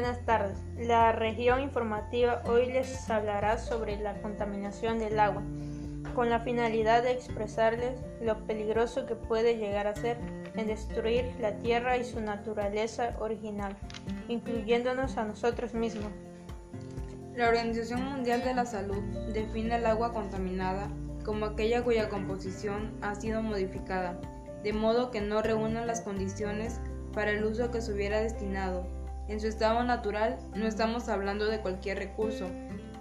Buenas tardes. La región informativa hoy les hablará sobre la contaminación del agua, con la finalidad de expresarles lo peligroso que puede llegar a ser en destruir la tierra y su naturaleza original, incluyéndonos a nosotros mismos. La Organización Mundial de la Salud define el agua contaminada como aquella cuya composición ha sido modificada, de modo que no reúna las condiciones para el uso que se hubiera destinado. En su estado natural no estamos hablando de cualquier recurso.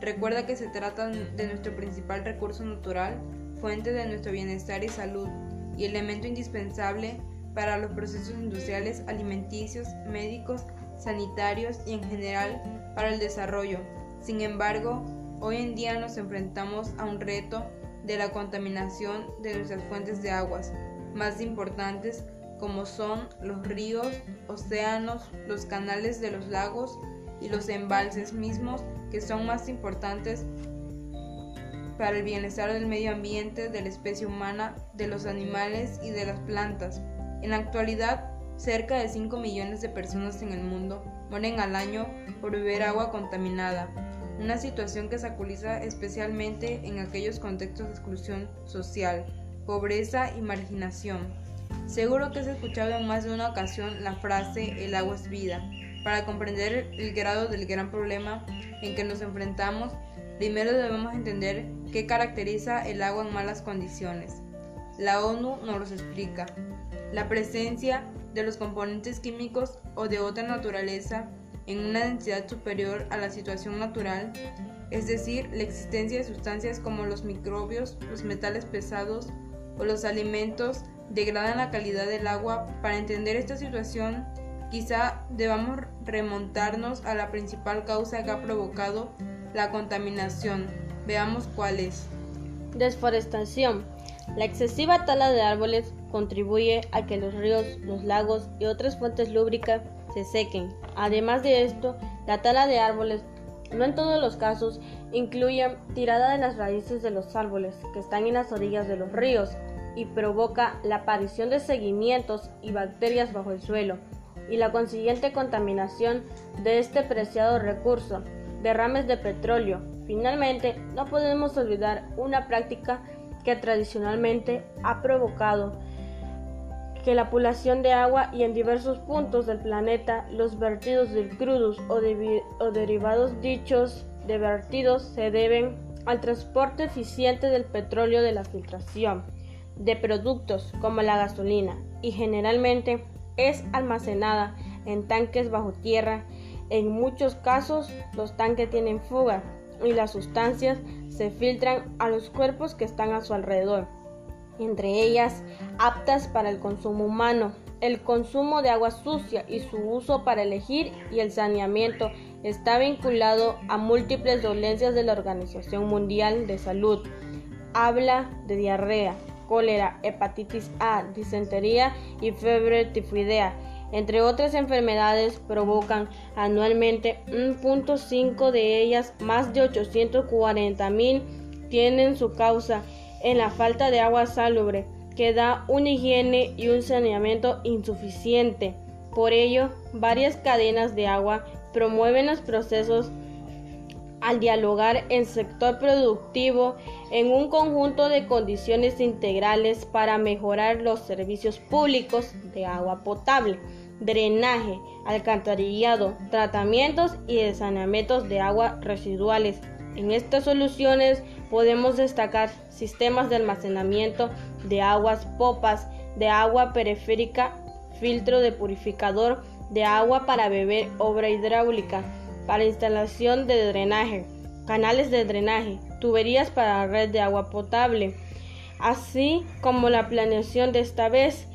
Recuerda que se trata de nuestro principal recurso natural, fuente de nuestro bienestar y salud, y elemento indispensable para los procesos industriales, alimenticios, médicos, sanitarios y en general para el desarrollo. Sin embargo, hoy en día nos enfrentamos a un reto de la contaminación de nuestras fuentes de aguas más importantes como son los ríos, océanos, los canales de los lagos y los embalses mismos que son más importantes para el bienestar del medio ambiente, de la especie humana, de los animales y de las plantas. En la actualidad, cerca de 5 millones de personas en el mundo mueren al año por beber agua contaminada, una situación que se aculiza especialmente en aquellos contextos de exclusión social, pobreza y marginación. Seguro que has escuchado en más de una ocasión la frase el agua es vida. Para comprender el grado del gran problema en que nos enfrentamos, primero debemos entender qué caracteriza el agua en malas condiciones. La ONU nos los explica. La presencia de los componentes químicos o de otra naturaleza en una densidad superior a la situación natural, es decir, la existencia de sustancias como los microbios, los metales pesados o los alimentos degradan la calidad del agua. Para entender esta situación, quizá debamos remontarnos a la principal causa que ha provocado la contaminación. Veamos cuál es. Desforestación. La excesiva tala de árboles contribuye a que los ríos, los lagos y otras fuentes lúbricas se sequen. Además de esto, la tala de árboles no en todos los casos incluye tirada de las raíces de los árboles que están en las orillas de los ríos, y provoca la aparición de seguimientos y bacterias bajo el suelo y la consiguiente contaminación de este preciado recurso, derrames de petróleo. Finalmente, no podemos olvidar una práctica que tradicionalmente ha provocado que la población de agua y en diversos puntos del planeta los vertidos del crudos o, o derivados dichos de vertidos se deben al transporte eficiente del petróleo de la filtración de productos como la gasolina y generalmente es almacenada en tanques bajo tierra. En muchos casos los tanques tienen fuga y las sustancias se filtran a los cuerpos que están a su alrededor, entre ellas aptas para el consumo humano. El consumo de agua sucia y su uso para elegir y el saneamiento está vinculado a múltiples dolencias de la Organización Mundial de Salud. Habla de diarrea, cólera, hepatitis A, disentería y fiebre tifoidea. Entre otras enfermedades provocan anualmente 1.5 de ellas, más de 840 mil tienen su causa en la falta de agua salubre, que da una higiene y un saneamiento insuficiente. Por ello, varias cadenas de agua promueven los procesos al dialogar en sector productivo en un conjunto de condiciones integrales para mejorar los servicios públicos de agua potable, drenaje, alcantarillado, tratamientos y de saneamientos de agua residuales. En estas soluciones podemos destacar sistemas de almacenamiento de aguas popas, de agua periférica, filtro de purificador de agua para beber, obra hidráulica, para instalación de drenaje, canales de drenaje, tuberías para red de agua potable, así como la planeación de esta vez.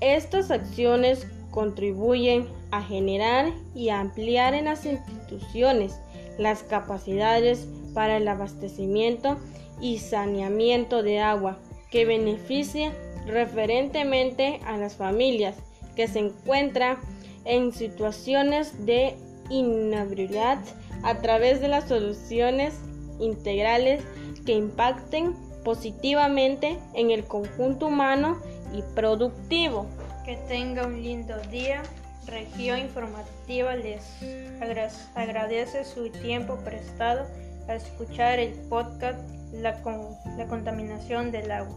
Estas acciones contribuyen a generar y ampliar en las instituciones las capacidades para el abastecimiento y saneamiento de agua que beneficia referentemente a las familias que se encuentran en situaciones de inhabilidad a través de las soluciones integrales que impacten positivamente en el conjunto humano y productivo. Que tenga un lindo día. región informativa les agradece su tiempo prestado a escuchar el podcast La, la contaminación del agua.